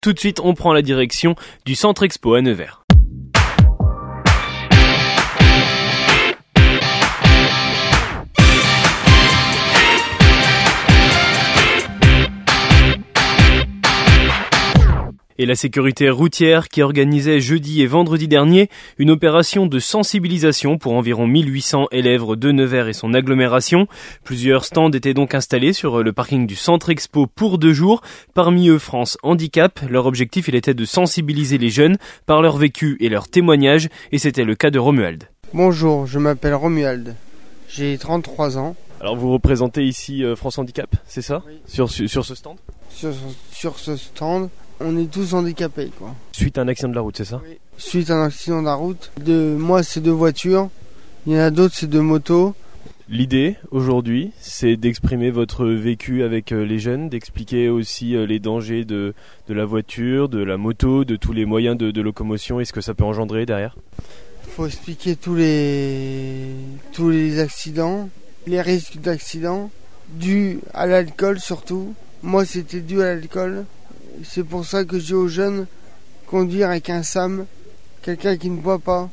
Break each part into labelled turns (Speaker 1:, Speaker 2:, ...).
Speaker 1: Tout de suite, on prend la direction du Centre Expo à Nevers. Et la sécurité routière qui organisait jeudi et vendredi dernier une opération de sensibilisation pour environ 1800 élèves de Nevers et son agglomération. Plusieurs stands étaient donc installés sur le parking du Centre Expo pour deux jours. Parmi eux, France Handicap. Leur objectif, il était de sensibiliser les jeunes par leur vécu et leur témoignages et c'était le cas de Romuald.
Speaker 2: Bonjour, je m'appelle Romuald. J'ai 33 ans.
Speaker 1: Alors vous représentez ici euh, France Handicap, c'est ça?
Speaker 2: Oui.
Speaker 1: sur, sur, ce stand?
Speaker 2: Sur, sur ce stand, on est tous handicapés. Quoi.
Speaker 1: Suite à un accident de la route, c'est ça?
Speaker 2: Oui. Suite à un accident de la route. De, moi, c'est deux voitures. Il y en a d'autres, c'est deux motos.
Speaker 1: L'idée aujourd'hui, c'est d'exprimer votre vécu avec les jeunes, d'expliquer aussi les dangers de, de, la voiture, de la moto, de tous les moyens de, de locomotion et ce que ça peut engendrer derrière.
Speaker 2: Il faut expliquer tous les, tous les accidents, les risques d'accidents, dus à l'alcool surtout. Moi, c'était dû à l'alcool. C'est pour ça que je dis aux jeunes conduire avec un SAM, quelqu'un qui ne boit pas,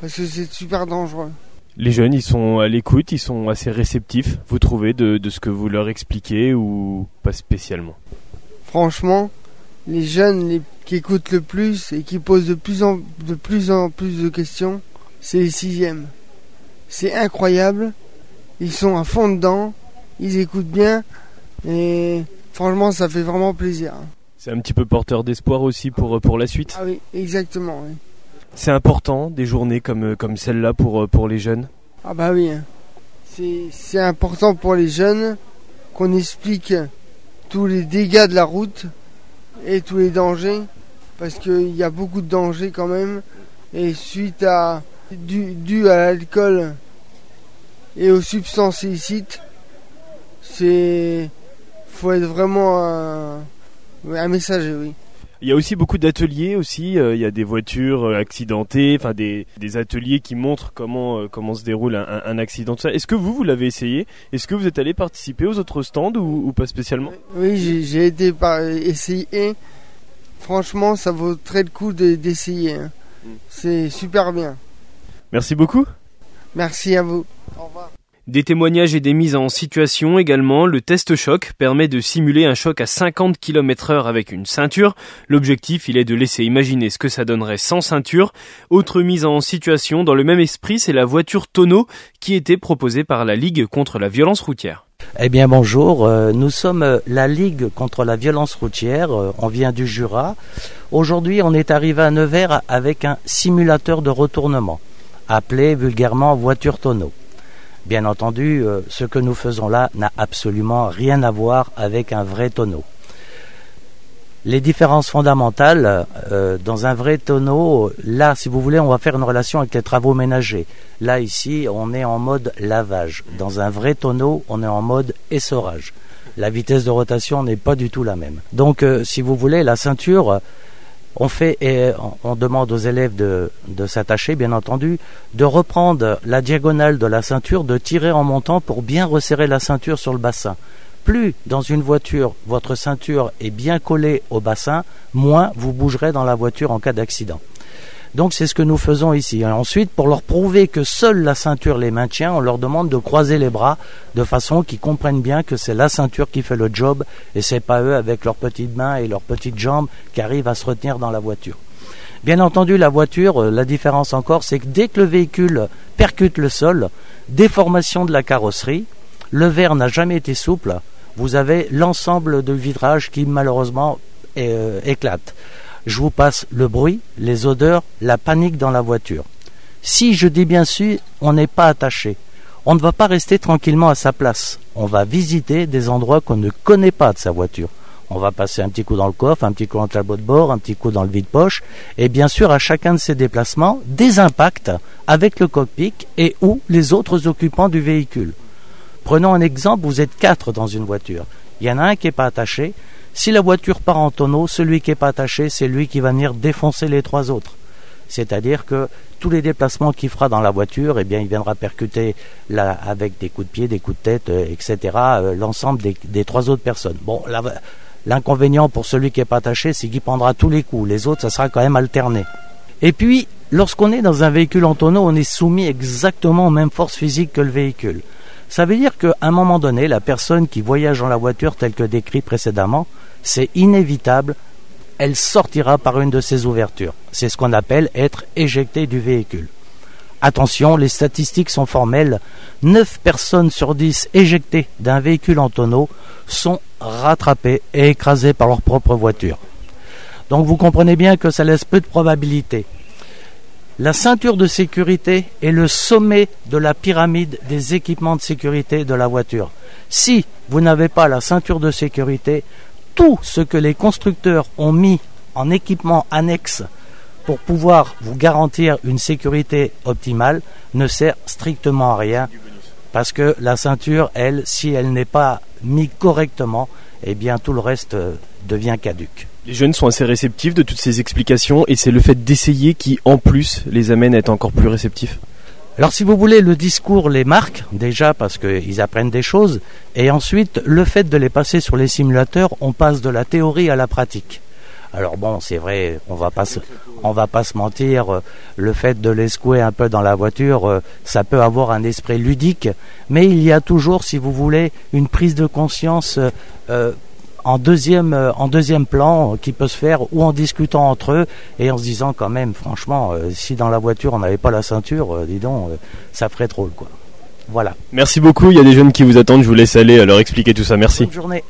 Speaker 2: parce que c'est super dangereux.
Speaker 1: Les jeunes, ils sont à l'écoute, ils sont assez réceptifs, vous trouvez, de, de, ce que vous leur expliquez ou pas spécialement?
Speaker 2: Franchement, les jeunes les, qui écoutent le plus et qui posent de plus en, de plus, en plus de questions, c'est les sixièmes. C'est incroyable, ils sont à fond dedans, ils écoutent bien et franchement, ça fait vraiment plaisir.
Speaker 1: C'est un petit peu porteur d'espoir aussi pour, pour la suite
Speaker 2: Ah oui, exactement. Oui.
Speaker 1: C'est important des journées comme, comme celle-là pour, pour les jeunes
Speaker 2: Ah bah oui. C'est important pour les jeunes qu'on explique tous les dégâts de la route et tous les dangers. Parce qu'il y a beaucoup de dangers quand même. Et suite à dû, dû à l'alcool et aux substances illicites, c'est faut être vraiment un, un messager, oui.
Speaker 1: Il y a aussi beaucoup d'ateliers aussi. Euh, il y a des voitures accidentées, enfin des, des, ateliers qui montrent comment euh, comment se déroule un, un accident. Est-ce que vous vous l'avez essayé? Est-ce que vous êtes allé participer aux autres stands ou, ou pas spécialement?
Speaker 2: Oui, j'ai été par, essayé. Franchement, ça vaut très le coup d'essayer. Hein. Mm. C'est super bien.
Speaker 1: Merci beaucoup.
Speaker 2: Merci à vous. Au revoir.
Speaker 1: Des témoignages et des mises en situation également. Le test choc permet de simuler un choc à 50 km heure avec une ceinture. L'objectif, il est de laisser imaginer ce que ça donnerait sans ceinture. Autre mise en situation dans le même esprit, c'est la voiture tonneau qui était proposée par la Ligue contre la violence routière.
Speaker 3: Eh bien bonjour, nous sommes la Ligue contre la violence routière, on vient du Jura. Aujourd'hui on est arrivé à Nevers avec un simulateur de retournement, appelé vulgairement voiture tonneau. Bien entendu, euh, ce que nous faisons là n'a absolument rien à voir avec un vrai tonneau. Les différences fondamentales, euh, dans un vrai tonneau, là, si vous voulez, on va faire une relation avec les travaux ménagers. Là, ici, on est en mode lavage. Dans un vrai tonneau, on est en mode essorage. La vitesse de rotation n'est pas du tout la même. Donc, euh, si vous voulez, la ceinture, on fait et on demande aux élèves de, s'attacher, bien entendu, de reprendre la diagonale de la ceinture, de tirer en montant pour bien resserrer la ceinture sur le bassin. Plus dans une voiture votre ceinture est bien collée au bassin, moins vous bougerez dans la voiture en cas d'accident. Donc c'est ce que nous faisons ici. Ensuite, pour leur prouver que seule la ceinture les maintient, on leur demande de croiser les bras de façon qu'ils comprennent bien que c'est la ceinture qui fait le job et c'est pas eux avec leurs petites mains et leurs petites jambes qui arrivent à se retenir dans la voiture. Bien entendu, la voiture, la différence encore, c'est que dès que le véhicule percute le sol, déformation de la carrosserie, le verre n'a jamais été souple, vous avez l'ensemble de vitrage qui malheureusement euh, éclate je vous passe le bruit, les odeurs, la panique dans la voiture. Si je dis bien sûr, on n'est pas attaché. On ne va pas rester tranquillement à sa place. On va visiter des endroits qu'on ne connaît pas de sa voiture. On va passer un petit coup dans le coffre, un petit coup dans le tableau de bord, un petit coup dans le vide-poche, et bien sûr à chacun de ces déplacements, des impacts avec le cockpit et ou les autres occupants du véhicule. Prenons un exemple, vous êtes quatre dans une voiture. Il y en a un qui n'est pas attaché, si la voiture part en tonneau, celui qui n'est pas attaché, c'est lui qui va venir défoncer les trois autres. C'est-à-dire que tous les déplacements qu'il fera dans la voiture, eh bien, il viendra percuter là, avec des coups de pied, des coups de tête, euh, etc., euh, l'ensemble des, des, trois autres personnes. Bon, L'inconvénient pour celui qui est pas attaché, c'est qu'il prendra tous les coups. Les autres, ça sera quand même alterné. Et puis, lorsqu'on est dans un véhicule en tonneau, on est soumis exactement aux mêmes forces physiques que le véhicule. Ça veut dire qu'à un moment donné, la personne qui voyage dans la voiture telle que décrit précédemment, c'est inévitable, elle sortira par une de ces ouvertures. C'est ce qu'on appelle être éjecté du véhicule. Attention, les statistiques sont formelles. 9 personnes sur 10 éjectées d'un véhicule en tonneau sont rattrapées et écrasées par leur propre voiture. Donc vous comprenez bien que ça laisse peu de probabilité. La ceinture de sécurité est le sommet de la pyramide des équipements de sécurité de la voiture. Si vous n'avez pas la ceinture de sécurité, tout ce que les constructeurs ont mis en équipement annexe pour pouvoir vous garantir une sécurité optimale ne sert strictement à rien parce que la ceinture, elle, si elle n'est pas mise correctement, eh bien tout le reste euh, devient caduque.
Speaker 1: Les jeunes sont assez réceptifs de toutes ces explications et c'est le fait d'essayer qui, en plus, les amène à être encore plus réceptifs.
Speaker 3: Alors si vous voulez, le discours les marque déjà parce qu'ils apprennent des choses et ensuite le fait de les passer sur les simulateurs, on passe de la théorie à la pratique. Alors bon, c'est vrai, on va pas va pas se mentir, euh, le fait de les secouer un peu dans la voiture, euh, ça peut avoir un esprit ludique, mais il y a toujours, si vous voulez, une prise de conscience euh, en deuxième, euh, en deuxième plan euh, qui peut se faire ou en discutant entre eux et en se disant quand même, franchement, euh, si dans la voiture on n'avait pas la ceinture, dis donc, ça ferait trop quoi. Voilà.
Speaker 1: Merci beaucoup. Il y a des jeunes qui vous attendent. Je vous laisse aller leur expliquer tout ça. Merci.
Speaker 3: Bonne journée.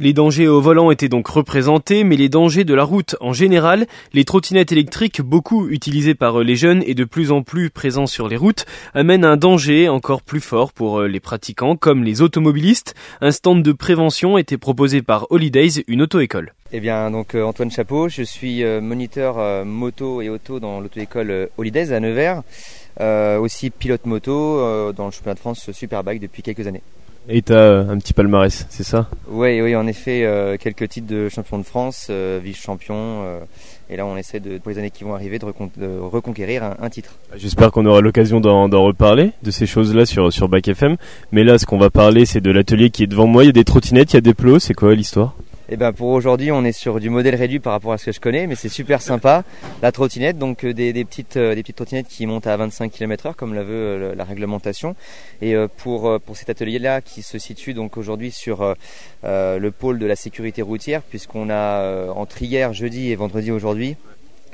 Speaker 1: Les dangers au volant étaient donc représentés, mais les dangers de la route en général, les trottinettes électriques, beaucoup utilisées par les jeunes et de plus en plus présents sur les routes, amènent un danger encore plus fort pour les pratiquants comme les automobilistes. Un stand de prévention était proposé par Holidays, une auto-école.
Speaker 4: Eh bien, donc euh, Antoine Chapeau, je suis euh, moniteur euh, moto et auto dans l'auto-école Holidays à Nevers, aussi pilote moto dans le championnat de France Superbike depuis quelques années.
Speaker 1: Et tu as un petit palmarès, c'est ça?
Speaker 4: Oui, oui, en effet, euh, quelques titres de champion de France, euh, vice-champion. Euh, et là, on essaie de, pour les années qui vont arriver de, reconquérir un, titre.
Speaker 1: J'espère qu'on aura l'occasion d'en reparler, de ces choses-là sur, sur Bac FM. Mais là, ce qu'on va parler, c'est de l'atelier qui est devant moi. Il y a des trottinettes, il y a des plots. C'est quoi l'histoire?
Speaker 4: Et eh ben pour aujourd'hui, on est sur du modèle réduit par rapport à ce que je connais, mais c'est super sympa. La trottinette, donc euh, des, petites euh, des petites trottinettes qui montent à 25 km/h comme la veut euh, la réglementation. Et pour cet atelier-là, qui se situe donc aujourd'hui sur le pôle de la sécurité routière, puisqu'on a entre hier, jeudi et vendredi aujourd'hui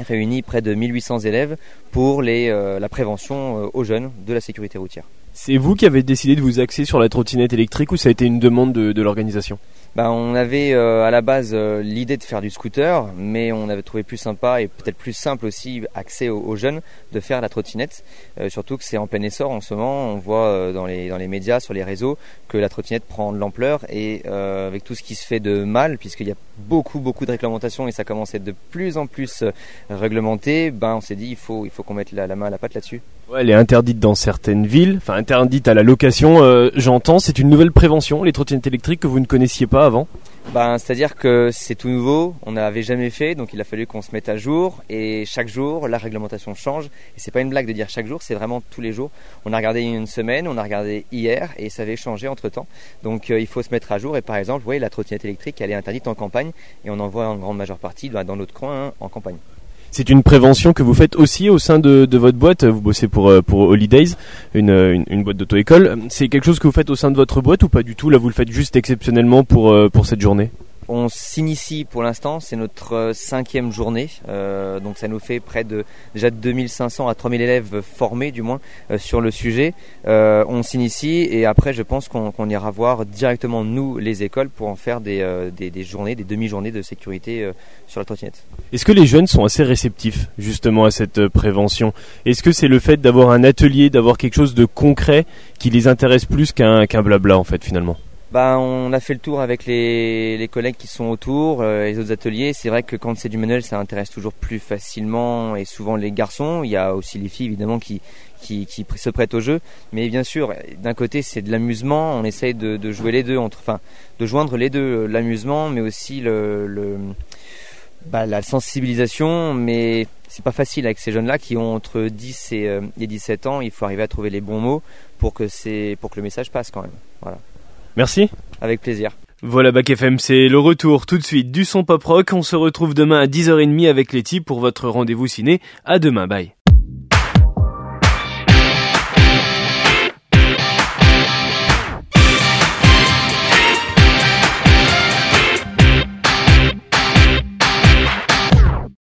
Speaker 4: réuni près de 1800 élèves pour la prévention aux jeunes de la sécurité routière.
Speaker 1: C'est vous qui avez décidé de vous axer sur la trottinette électrique ou ça a été une demande de l'organisation?
Speaker 4: Bah, on avait euh, à la base euh, l'idée de faire du scooter, mais on avait trouvé plus sympa et peut-être plus simple aussi, accès aux, jeunes, de faire la trottinette. Euh, surtout que c'est en plein essor en ce moment. On voit dans, les, dans les médias, sur les réseaux, que la trottinette prend de l'ampleur et avec tout ce qui se fait de mal, puisqu'il y a beaucoup beaucoup de réglementations et ça commence à être de plus en plus réglementé, ben on s'est dit il faut, il faut qu'on mette la, la main à la pâte là-dessus.
Speaker 1: Ouais, elle est interdite dans certaines villes, enfin interdite à la location, j'entends. C'est une nouvelle prévention, les trottinettes électriques que vous ne connaissiez pas avant?
Speaker 4: Ben, C'est-à-dire que c'est tout nouveau, on n'avait jamais fait, donc il a fallu qu'on se mette à jour. Et chaque jour, la réglementation change. Et c'est pas une blague de dire chaque jour, c'est vraiment tous les jours. On a regardé une semaine, on a regardé hier, et ça avait changé entre temps. Donc euh, il faut se mettre à jour. Et par exemple, voyez, la trottinette électrique, elle est interdite en campagne, et on en voit en grande majeure partie dans notre coin, hein, en campagne.
Speaker 1: C'est une prévention que vous faites aussi au sein de, votre boîte. Vous bossez pour, euh, pour Holidays, une, une, boîte d'auto-école. C'est quelque chose que vous faites au sein de votre boîte ou pas du tout? Là, vous le faites juste exceptionnellement pour, euh, pour cette journée?
Speaker 4: On s'initie pour l'instant, c'est notre euh, cinquième journée, euh, donc ça nous fait près de déjà 2500 à 3000 élèves formés du moins euh, sur le sujet. on s'initie et après je pense qu'on ira voir directement nous les écoles pour en faire des, journées, des demi-journées de sécurité sur la trottinette.
Speaker 1: Est-ce que les jeunes sont assez réceptifs justement à cette prévention? Est-ce que c'est le fait d'avoir un atelier, d'avoir quelque chose de concret qui les intéresse plus qu'un qu'un blabla en fait finalement?
Speaker 4: Bah, on a fait le tour avec les, collègues qui sont autour, euh, les autres ateliers. C'est vrai que quand c'est du manuel, ça intéresse toujours plus facilement et souvent les garçons. Il y a aussi les filles évidemment qui, se prêtent au jeu. Mais bien sûr, d'un côté c'est de l'amusement. On essaye de, jouer les deux, entre, enfin, de joindre les deux, l'amusement, mais aussi bah, la sensibilisation. Mais c'est pas facile avec ces jeunes-là qui ont entre 10 et, euh, et 17 ans. Il faut arriver à trouver les bons mots pour que, pour que le message passe quand même. Voilà.
Speaker 1: Merci.
Speaker 4: Avec plaisir.
Speaker 1: Voilà Bac FM, c'est le retour tout de suite du son pop rock. On se retrouve demain à 10h30 avec Letty pour votre rendez-vous ciné. À demain, bye.